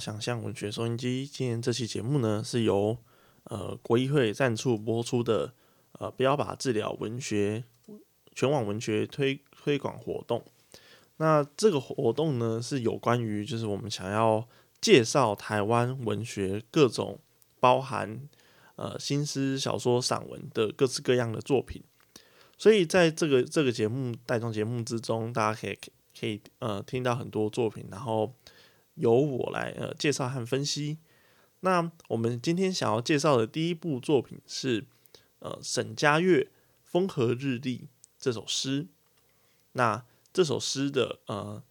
想象文学收音机。今天这期节目呢，是由呃国议会赞助播出的呃标靶治疗文学全网文学推推广活动。那这个活动呢，是有关于就是我们想要介绍台湾文学各种包含呃新诗、小说、散文的各式各样的作品。所以在这个这个节目带动节目之中，大家可以可以呃听到很多作品，然后。由我来呃介绍和分析。那我们今天想要介绍的第一部作品是呃沈佳悦《风和日丽》这首诗。那这首诗的呃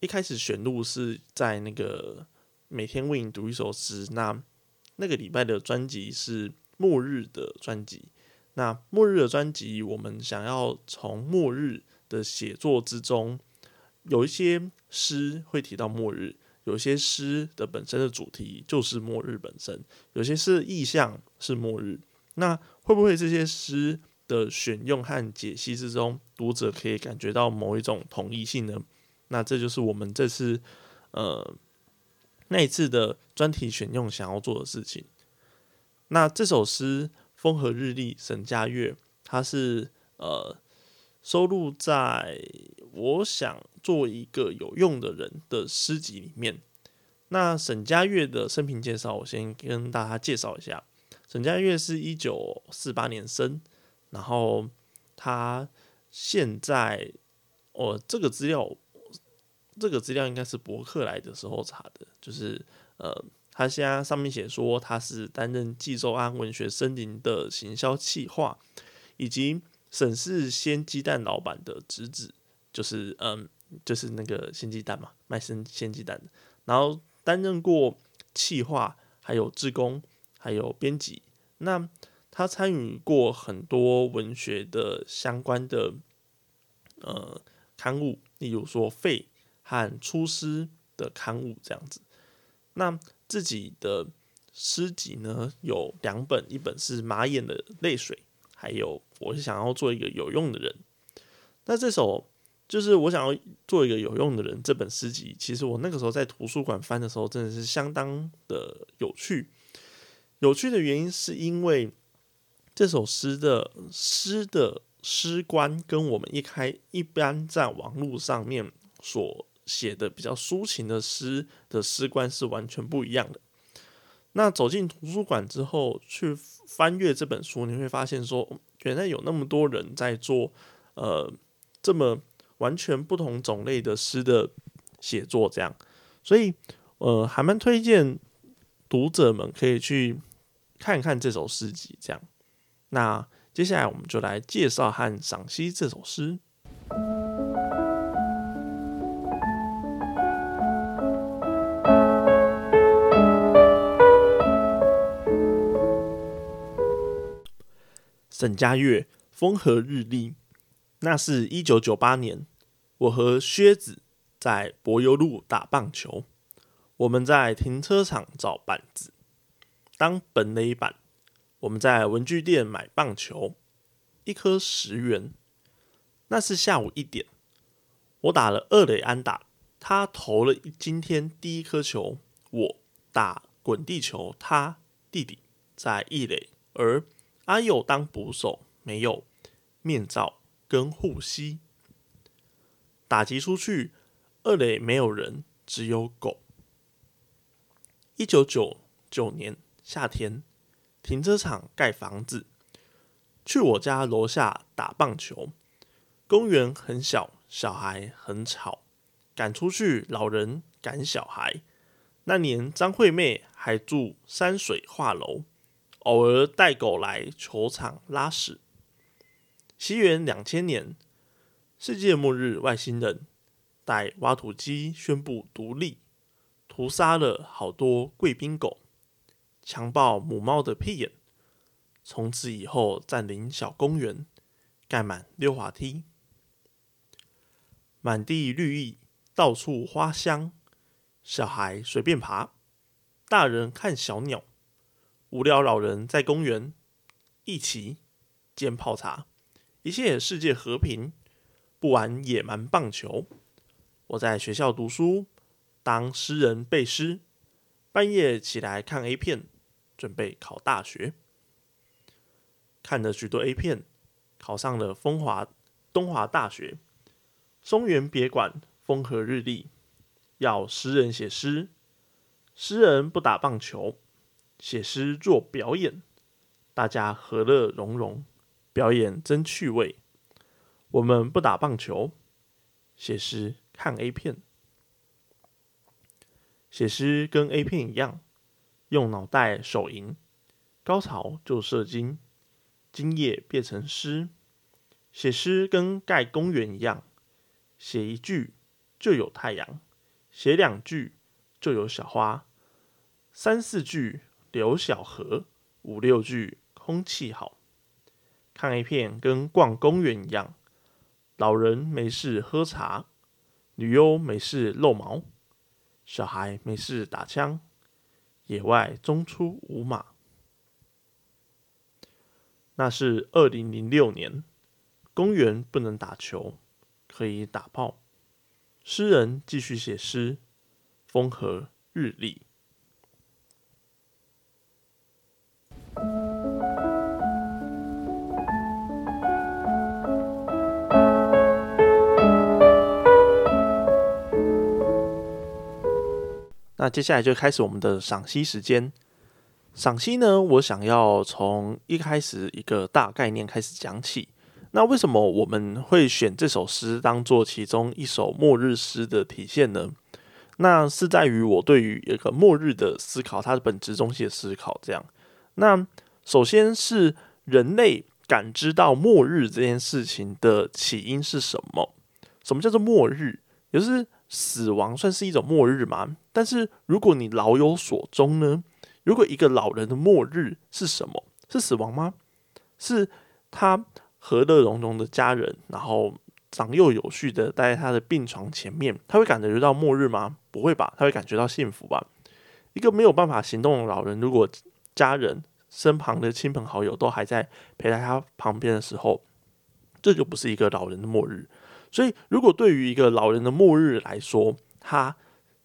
一开始选录是在那个每天为你读一首诗。那那个礼拜的专辑是末日的专辑。那末日的专辑，我们想要从末日的写作之中，有一些诗会提到末日。有些诗的本身的主题就是末日本身，有些诗意象是末日。那会不会这些诗的选用和解析之中，读者可以感觉到某一种统一性呢？那这就是我们这次呃那一次的专题选用想要做的事情。那这首诗《风和日丽》沈佳悦，它是呃收录在。我想做一个有用的人的诗集里面。那沈佳悦的生平介绍，我先跟大家介绍一下。沈佳悦是一九四八年生，然后他现在，哦，这个资料，这个资料应该是博客来的时候查的，就是呃，他现在上面写说他是担任冀州安文学森林的行销企划，以及沈氏鲜鸡蛋老板的侄子。就是嗯，就是那个鲜鸡蛋嘛，卖生鲜鸡蛋的。然后担任过企划，还有志工，还有编辑。那他参与过很多文学的相关的呃刊物，例如说《废》和《出师》的刊物这样子。那自己的诗集呢有两本，一本是马眼的泪水，还有我是想要做一个有用的人。那这首。就是我想要做一个有用的人。这本诗集，其实我那个时候在图书馆翻的时候，真的是相当的有趣。有趣的原因是因为这首诗的诗的诗观跟我们一开一般在网络上面所写的比较抒情的诗的诗观是完全不一样的。那走进图书馆之后，去翻阅这本书，你会发现说，原来有那么多人在做呃这么。完全不同种类的诗的写作，这样，所以呃，还蛮推荐读者们可以去看看这首诗集。这样，那接下来我们就来介绍和赏析这首诗。沈佳悦，风和日丽。那是一九九八年，我和靴子在柏油路打棒球。我们在停车场找板子当本垒板。我们在文具店买棒球，一颗十元。那是下午一点，我打了二垒安打，他投了今天第一颗球。我打滚地球，他弟弟在一垒，而阿佑当捕手，没有面罩。跟护膝打击出去，二垒没有人，只有狗。一九九九年夏天，停车场盖房子，去我家楼下打棒球。公园很小，小孩很吵，赶出去，老人赶小孩。那年张惠妹还住山水画楼，偶尔带狗来球场拉屎。西元两千年，世界末日，外星人带挖土机宣布独立，屠杀了好多贵宾狗，强暴母猫的屁眼。从此以后，占领小公园，盖满溜滑梯，满地绿意，到处花香，小孩随便爬，大人看小鸟，无聊老人在公园一起煎泡茶。一切世界和平，不玩野蛮棒球。我在学校读书，当诗人背诗，半夜起来看 A 片，准备考大学。看了许多 A 片，考上了风华东华大学。松原别馆，风和日丽。要诗人写诗，诗人不打棒球，写诗做表演，大家和乐融融，表演真趣味。我们不打棒球，写诗看 A 片。写诗跟 A 片一样，用脑袋手淫，高潮就射精，精液变成诗。写诗跟盖公园一样，写一句就有太阳，写两句就有小花，三四句流小河，五六句空气好。看一片跟逛公园一样，老人没事喝茶，女优没事露毛。小孩没事打枪，野外中出五马。那是二零零六年，公园不能打球，可以打炮。诗人继续写诗，风和日丽。那接下来就开始我们的赏析时间。赏析呢，我想要从一开始一个大概念开始讲起。那为什么我们会选这首诗当做其中一首末日诗的体现呢？那是在于我对于一个末日的思考，它的本质中心的思考。这样，那首先是人类感知到末日这件事情的起因是什么？什么叫做末日？也就是死亡算是一种末日吗？但是如果你老有所终呢？如果一个老人的末日是什么？是死亡吗？是他和乐融融的家人，然后长幼有序的待在他的病床前面，他会感觉到末日吗？不会吧，他会感觉到幸福吧？一个没有办法行动的老人，如果家人身旁的亲朋好友都还在陪在他旁边的时候，这就不是一个老人的末日。所以，如果对于一个老人的末日来说，他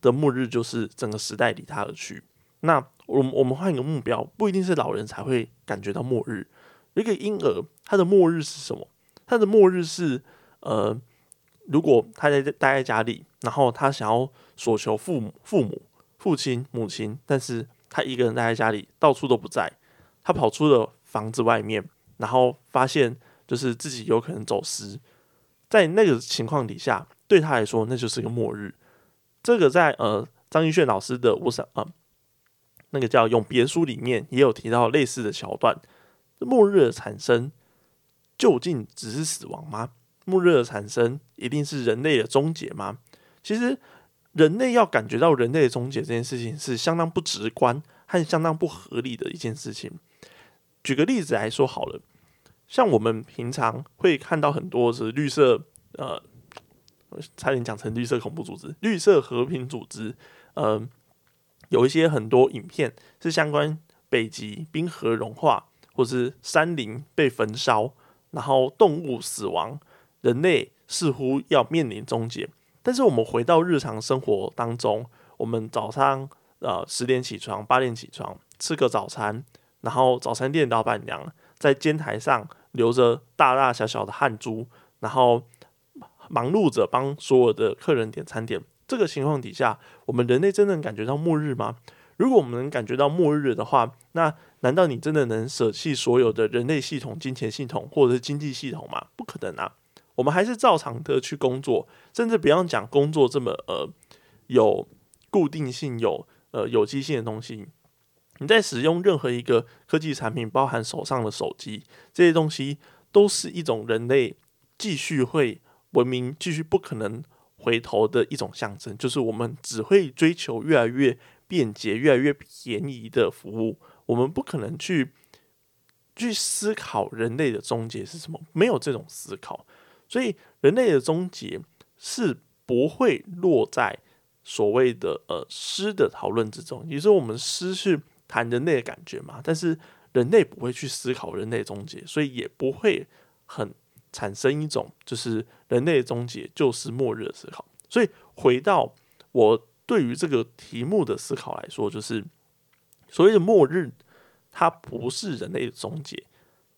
的末日就是整个时代离他而去。那我我们换一个目标，不一定是老人才会感觉到末日。一个婴儿，他的末日是什么？他的末日是，呃，如果他在待在家里，然后他想要索求父母、父母、父亲、母亲，但是他一个人待在家里，到处都不在。他跑出了房子外面，然后发现就是自己有可能走失。在那个情况底下，对他来说那就是个末日。这个在呃张一炫老师的《我想》啊，那个叫《永别书》里面也有提到类似的桥段。末日的产生究竟只是死亡吗？末日的产生一定是人类的终结吗？其实人类要感觉到人类的终结这件事情是相当不直观和相当不合理的一件事情。举个例子来说好了。像我们平常会看到很多是绿色，呃，差点讲成绿色恐怖组织、绿色和平组织，呃，有一些很多影片是相关北极冰河融化，或是山林被焚烧，然后动物死亡，人类似乎要面临终结。但是我们回到日常生活当中，我们早上呃十点起床，八点起床，吃个早餐，然后早餐店老板娘在煎台上。流着大大小小的汗珠，然后忙碌着帮所有的客人点餐点。这个情况底下，我们人类真的感觉到末日吗？如果我们能感觉到末日的话，那难道你真的能舍弃所有的人类系统、金钱系统或者是经济系统吗？不可能啊！我们还是照常的去工作，甚至不要讲工作这么呃有固定性、有呃有机性的东西。你在使用任何一个科技产品，包含手上的手机这些东西，都是一种人类继续会文明、继续不可能回头的一种象征。就是我们只会追求越来越便捷、越来越便宜的服务，我们不可能去去思考人类的终结是什么，没有这种思考。所以，人类的终结是不会落在所谓的呃诗的讨论之中，也就是我们诗是。谈人类的感觉嘛，但是人类不会去思考人类终结，所以也不会很产生一种就是人类终结就是末日的思考。所以回到我对于这个题目的思考来说，就是所谓的末日，它不是人类的终结，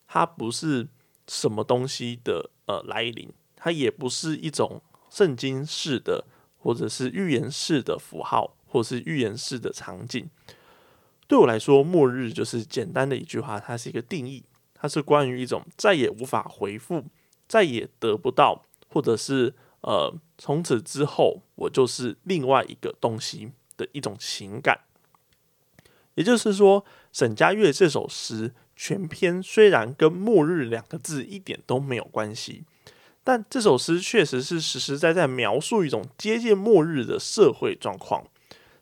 它不是什么东西的呃来临，它也不是一种圣经式的或者是预言式的符号，或是预言式的场景。对我来说，末日就是简单的一句话，它是一个定义，它是关于一种再也无法回复、再也得不到，或者是呃从此之后我就是另外一个东西的一种情感。也就是说，沈佳悦这首诗全篇虽然跟“末日”两个字一点都没有关系，但这首诗确实是实实在在描述一种接近末日的社会状况，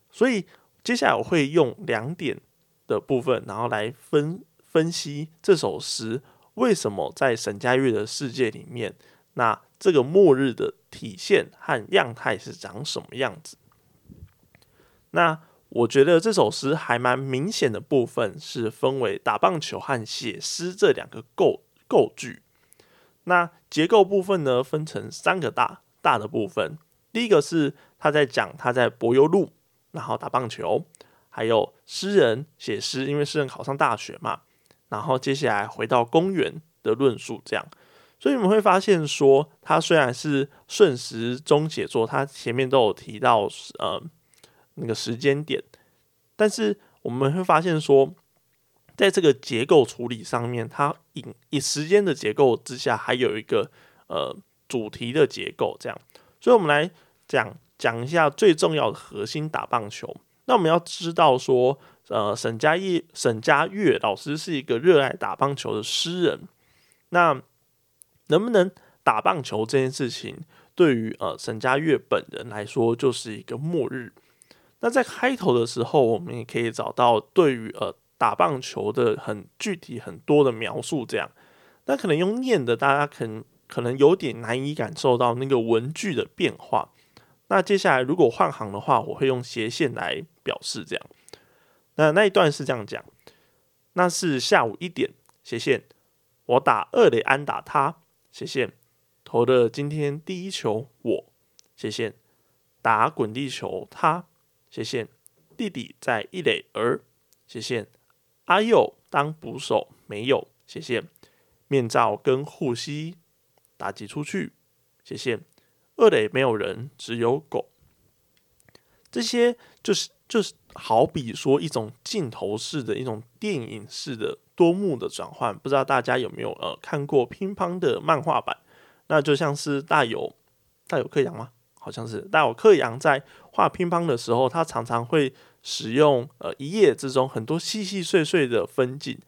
所以。接下来我会用两点的部分，然后来分分析这首诗为什么在沈佳玉的世界里面，那这个末日的体现和样态是长什么样子。那我觉得这首诗还蛮明显的部分是分为打棒球和写诗这两个构构句。那结构部分呢，分成三个大大的部分。第一个是他在讲他在柏油路。然后打棒球，还有诗人写诗，因为诗人考上大学嘛。然后接下来回到公园的论述，这样。所以你们会发现说，他虽然是顺时钟写作，他前面都有提到呃那个时间点，但是我们会发现说，在这个结构处理上面，它以以时间的结构之下，还有一个呃主题的结构，这样。所以我们来讲。讲一下最重要的核心打棒球。那我们要知道说，呃，沈佳业、沈佳悦老师是一个热爱打棒球的诗人。那能不能打棒球这件事情，对于呃沈佳悦本人来说，就是一个末日。那在开头的时候，我们也可以找到对于呃打棒球的很具体很多的描述。这样，那可能用念的，大家可能可能有点难以感受到那个文句的变化。那接下来如果换行的话，我会用斜线来表示这样。那那一段是这样讲，那是下午一点，斜线，我打二垒安打他，斜线，投的今天第一球我，斜线，打滚地球他，斜线，弟弟在一垒儿，斜线，阿佑当捕手没有，斜线，面罩跟护膝打击出去，斜线。二垒没有人，只有狗。这些就是就是好比说一种镜头式的一种电影式的多幕的转换。不知道大家有没有呃看过乒乓的漫画版？那就像是大有大有克洋吗？好像是大有克洋在画乒乓的时候，他常常会使用呃一页之中很多细细碎碎的分镜。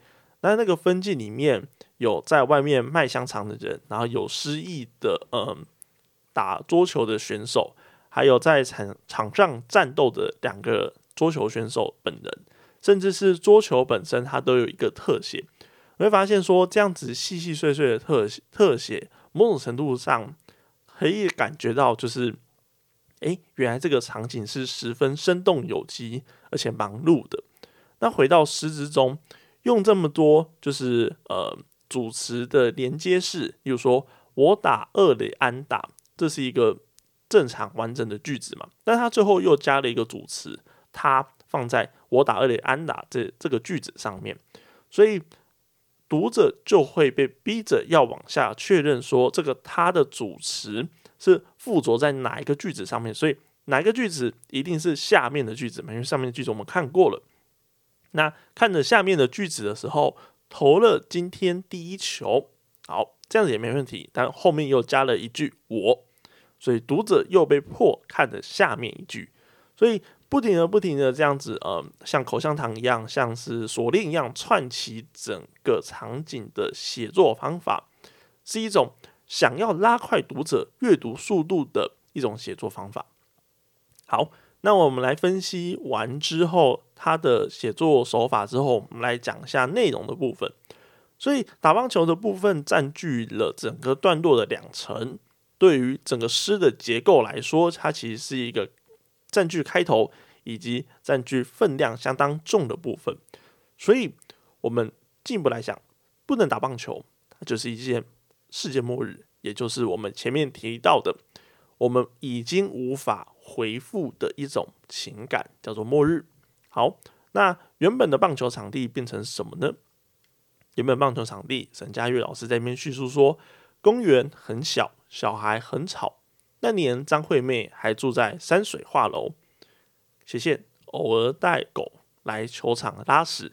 那那个分镜里面有在外面卖香肠的人，然后有失忆的嗯。打桌球的选手，还有在场场上战斗的两个桌球选手本人，甚至是桌球本身，它都有一个特写。你会发现说，这样子细细碎碎的特特写，某种程度上可以感觉到，就是，诶，原来这个场景是十分生动有机，而且忙碌的。那回到诗之中，用这么多就是呃主词的连接式，比如说我打二垒安打。这是一个正常完整的句子嘛？但他最后又加了一个主词，他放在我打二垒安打这这个句子上面，所以读者就会被逼着要往下确认说，这个它的主词是附着在哪一个句子上面，所以哪一个句子一定是下面的句子嘛？因为上面的句子我们看过了。那看着下面的句子的时候，投了今天第一球，好。这样子也没问题，但后面又加了一句“我”，所以读者又被迫看着下面一句，所以不停的、不停的这样子，呃，像口香糖一样，像是锁链一样串起整个场景的写作方法，是一种想要拉快读者阅读速度的一种写作方法。好，那我们来分析完之后，他的写作手法之后，我们来讲一下内容的部分。所以打棒球的部分占据了整个段落的两成，对于整个诗的结构来说，它其实是一个占据开头以及占据分量相当重的部分。所以，我们进一步来讲，不能打棒球，它就是一件世界末日，也就是我们前面提到的，我们已经无法回复的一种情感，叫做末日。好，那原本的棒球场地变成什么呢？原本棒球场地，沈佳悦老师在那边叙述说，公园很小，小孩很吵。那年张惠妹还住在山水画楼，斜线偶尔带狗来球场拉屎。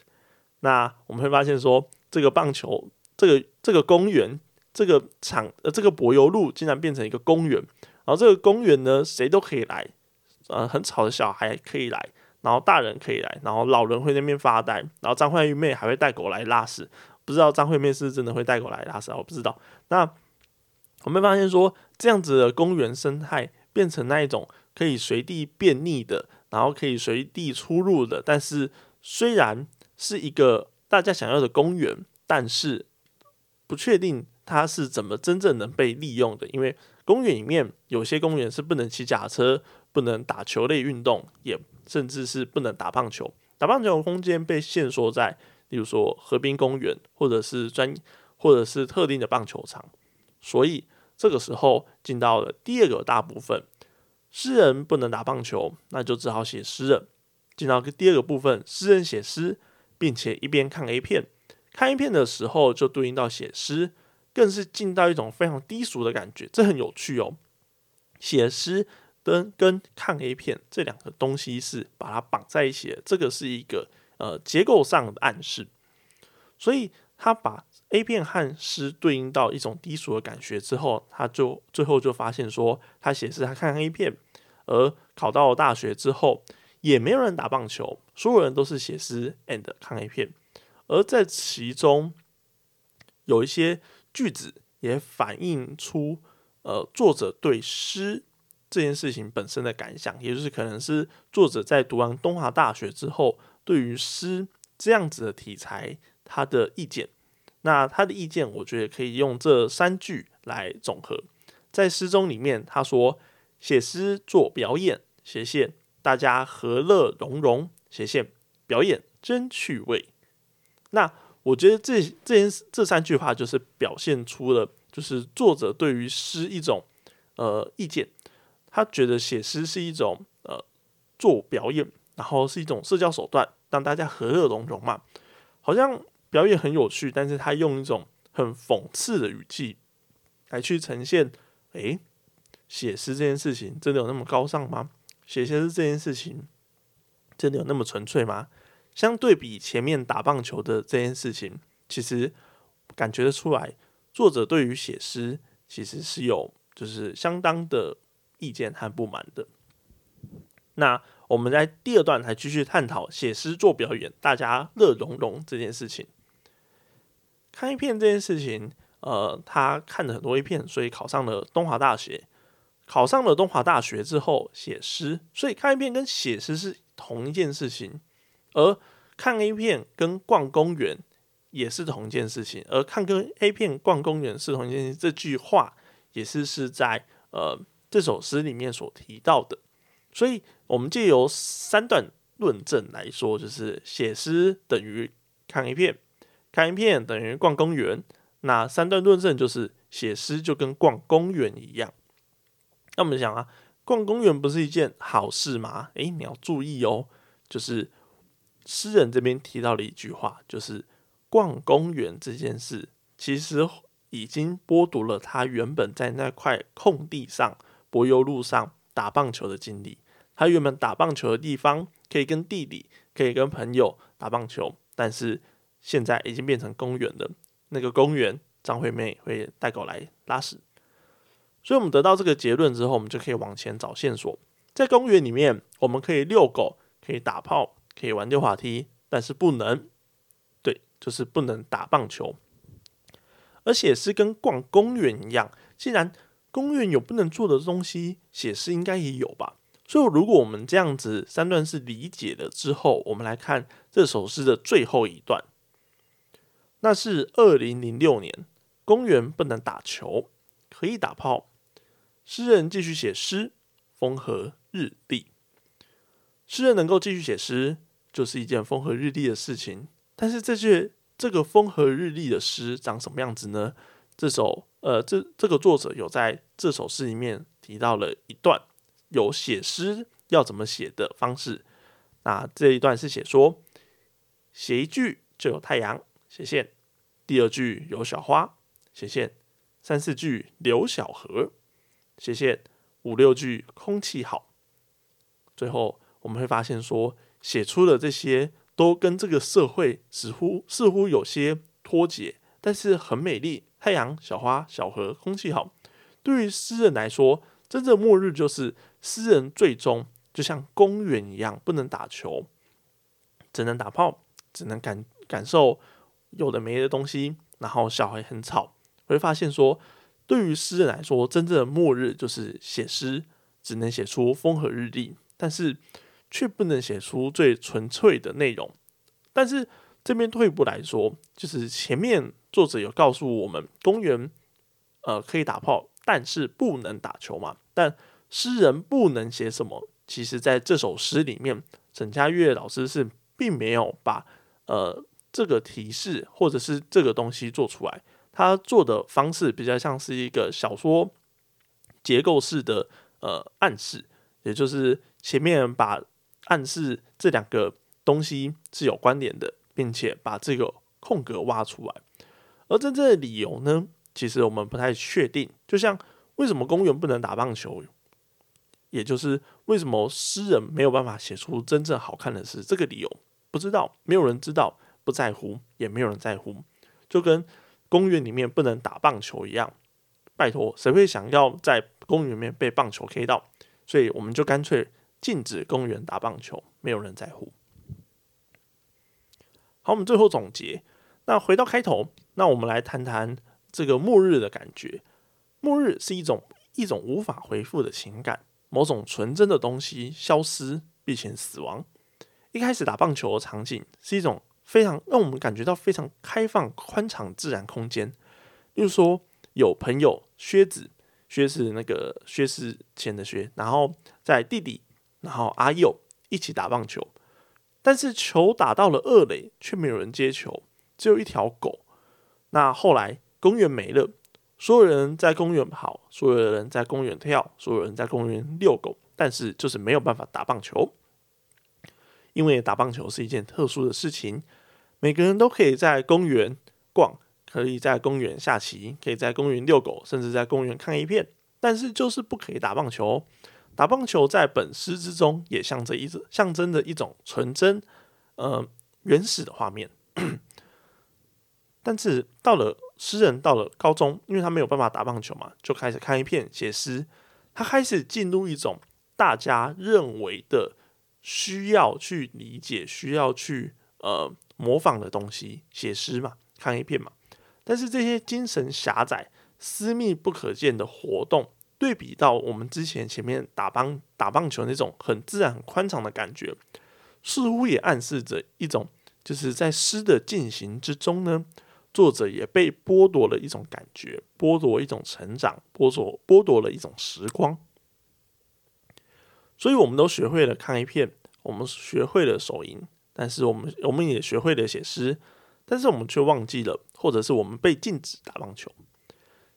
那我们会发现说，这个棒球，这个这个公园，这个场呃，这个柏油路竟然变成一个公园。然后这个公园呢，谁都可以来，呃，很吵的小孩可以来，然后大人可以来，然后老人会那边发呆，然后张惠妹还会带狗来拉屎。不知道张惠妹是真的会带狗来拉屎啊，我不知道。那我们发现说，这样子的公园生态变成那一种可以随地便溺的，然后可以随地出入的，但是虽然是一个大家想要的公园，但是不确定它是怎么真正能被利用的，因为公园里面有些公园是不能骑脚踏车、不能打球类运动，也甚至是不能打棒球。打棒球的空间被限缩在，例如说河滨公园，或者是专或者是特定的棒球场。所以这个时候进到了第二个大部分，诗人不能打棒球，那就只好写诗了。进到第二个部分，诗人写诗，并且一边看 A 片，看 A 片的时候就对应到写诗，更是进到一种非常低俗的感觉。这很有趣哦，写诗跟跟看 A 片这两个东西是把它绑在一起的，这个是一个呃结构上的暗示，所以他把。A 片和诗对应到一种低俗的感觉之后，他就最后就发现说，他写诗，他看 A 片，而考到了大学之后，也没有人打棒球，所有人都是写诗 and 看 A 片，而在其中有一些句子也反映出，呃，作者对诗这件事情本身的感想，也就是可能是作者在读完东华大学之后，对于诗这样子的题材，他的意见。那他的意见，我觉得可以用这三句来总和。在诗中里面，他说：“写诗做表演，斜线大家和乐融融，斜线表演真趣味。”那我觉得这这这三句话就是表现出了，就是作者对于诗一种呃意见。他觉得写诗是一种呃做表演，然后是一种社交手段，让大家和乐融融嘛，好像。表演很有趣，但是他用一种很讽刺的语气来去呈现。诶，写诗这件事情真的有那么高尚吗？写诗这件事情真的有那么纯粹吗？相对比前面打棒球的这件事情，其实感觉得出来，作者对于写诗其实是有就是相当的意见和不满的。那我们在第二段还继续探讨写诗做表演，大家乐融融这件事情。看一片这件事情，呃，他看了很多一片，所以考上了东华大学。考上了东华大学之后，写诗，所以看一片跟写诗是同一件事情。而看 A 片跟逛公园也是同一件事情。而看跟 A 片逛公园是同一件事情，这句话也是是在呃这首诗里面所提到的。所以，我们借由三段论证来说，就是写诗等于看 A 片。看一片等于逛公园，那三段论证就是写诗就跟逛公园一样。那我们想啊，逛公园不是一件好事吗？诶，你要注意哦，就是诗人这边提到了一句话，就是逛公园这件事其实已经剥夺了他原本在那块空地上柏油路上打棒球的经历。他原本打棒球的地方可以跟弟弟，可以跟朋友打棒球，但是。现在已经变成公园了。那个公园，张惠妹会带狗来拉屎。所以，我们得到这个结论之后，我们就可以往前找线索。在公园里面，我们可以遛狗，可以打炮，可以玩溜滑梯，但是不能，对，就是不能打棒球。而写诗跟逛公园一样，既然公园有不能做的东西，写诗应该也有吧？所以，如果我们这样子三段是理解了之后，我们来看这首诗的最后一段。那是二零零六年，公园不能打球，可以打炮。诗人继续写诗，风和日丽。诗人能够继续写诗，就是一件风和日丽的事情。但是这句这个风和日丽的诗长什么样子呢？这首呃，这这个作者有在这首诗里面提到了一段有写诗要怎么写的方式。那这一段是写说，写一句就有太阳斜线，第二句有小花斜线，三四句流小河斜线，五六句空气好。最后我们会发现说，写出的这些都跟这个社会似乎似乎有些脱节，但是很美丽。太阳、小花、小河、空气好。对于诗人来说，真正末日就是诗人最终就像公园一样，不能打球，只能打炮，只能感感受有的没的东西。然后小孩很吵，会发现说，对于诗人来说，真正的末日就是写诗，只能写出风和日丽，但是却不能写出最纯粹的内容。但是这边退一步来说，就是前面。作者有告诉我们，公园呃可以打炮，但是不能打球嘛。但诗人不能写什么？其实在这首诗里面，沈佳悦老师是并没有把呃这个提示或者是这个东西做出来。它做的方式比较像是一个小说结构式的呃暗示，也就是前面把暗示这两个东西是有关联的，并且把这个空格挖出来。而真正的理由呢？其实我们不太确定。就像为什么公园不能打棒球，也就是为什么诗人没有办法写出真正好看的诗，这个理由不知道，没有人知道，不在乎，也没有人在乎。就跟公园里面不能打棒球一样，拜托，谁会想要在公园里面被棒球 K 到？所以我们就干脆禁止公园打棒球，没有人在乎。好，我们最后总结。那回到开头。那我们来谈谈这个末日的感觉。末日是一种一种无法回复的情感，某种纯真的东西消失并且死亡。一开始打棒球的场景是一种非常让我们感觉到非常开放、宽敞自然空间。例如说，有朋友靴子，靴是那个薛是钱的薛，然后在弟弟，然后阿佑一起打棒球，但是球打到了二垒，却没有人接球，只有一条狗。那后来公园没了，所有人在公园跑，所有人在公园跳，所有人在公园遛狗，但是就是没有办法打棒球，因为打棒球是一件特殊的事情。每个人都可以在公园逛，可以在公园下棋，可以在公园遛狗，甚至在公园看一片，但是就是不可以打棒球。打棒球在本诗之中也象征一种象征着一种纯真、呃原始的画面。但是到了诗人到了高中，因为他没有办法打棒球嘛，就开始看一片写诗。他开始进入一种大家认为的需要去理解、需要去呃模仿的东西，写诗嘛，看一片嘛。但是这些精神狭窄、私密不可见的活动，对比到我们之前前面打棒打棒球那种很自然、很宽敞的感觉，似乎也暗示着一种，就是在诗的进行之中呢。作者也被剥夺了一种感觉，剥夺一种成长，剥夺剥夺了一种时光。所以，我们都学会了看一片，我们学会了手淫，但是我们我们也学会了写诗，但是我们却忘记了，或者是我们被禁止打棒球。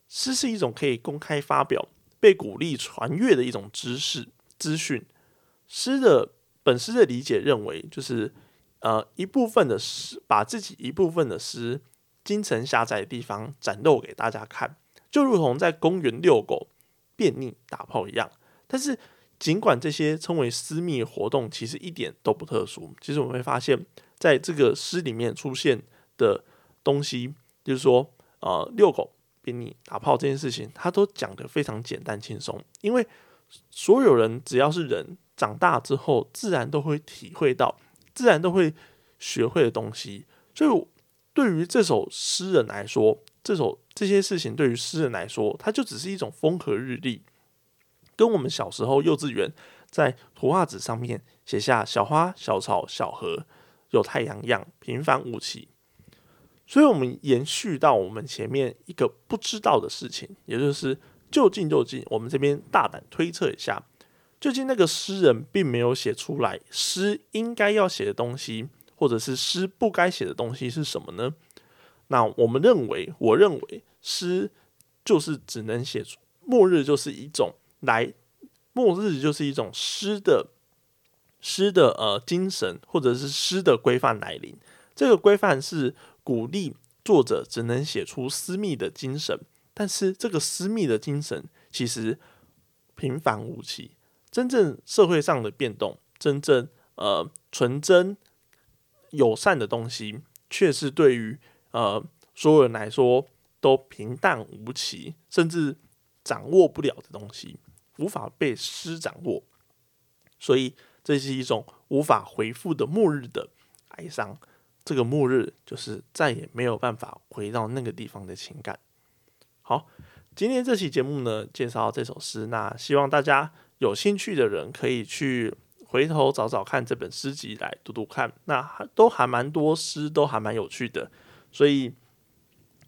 诗是一种可以公开发表、被鼓励传阅的一种知识资讯。诗的本诗的理解认为，就是呃一部分的诗，把自己一部分的诗。精神狭窄的地方展露给大家看，就如同在公园遛狗、便溺、打炮一样。但是，尽管这些称为私密活动，其实一点都不特殊。其实我们会发现，在这个诗里面出现的东西，就是说，呃，遛狗、便溺、打炮这件事情，它都讲得非常简单轻松。因为所有人只要是人，长大之后自然都会体会到，自然都会学会的东西。所以。对于这首诗人来说，这首这些事情对于诗人来说，它就只是一种风和日丽，跟我们小时候幼稚园在图画纸上面写下小花、小草、小河、有太阳一样平凡无奇。所以，我们延续到我们前面一个不知道的事情，也就是就近就近，我们这边大胆推测一下，究竟那个诗人并没有写出来诗应该要写的东西。或者是诗不该写的东西是什么呢？那我们认为，我认为诗就是只能写出末日，就是一种来末日就是一种诗的诗的呃精神，或者是诗的规范来临。这个规范是鼓励作者只能写出私密的精神，但是这个私密的精神其实平凡无奇。真正社会上的变动，真正呃纯真友善的东西，却是对于呃所有人来说都平淡无奇，甚至掌握不了的东西，无法被诗掌握。所以这是一种无法回复的末日的哀伤。这个末日就是再也没有办法回到那个地方的情感。好，今天这期节目呢，介绍这首诗，那希望大家有兴趣的人可以去回头找找看这本诗集来读读看，那都还蛮多诗，都还蛮有趣的。所以，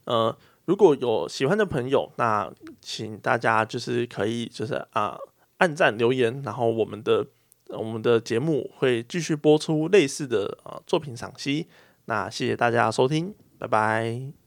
呃，如果有喜欢的朋友，那请大家就是可以就是啊按赞留言，然后我们的我们的节目会继续播出类似的呃作品赏析。那谢谢大家收听，拜拜。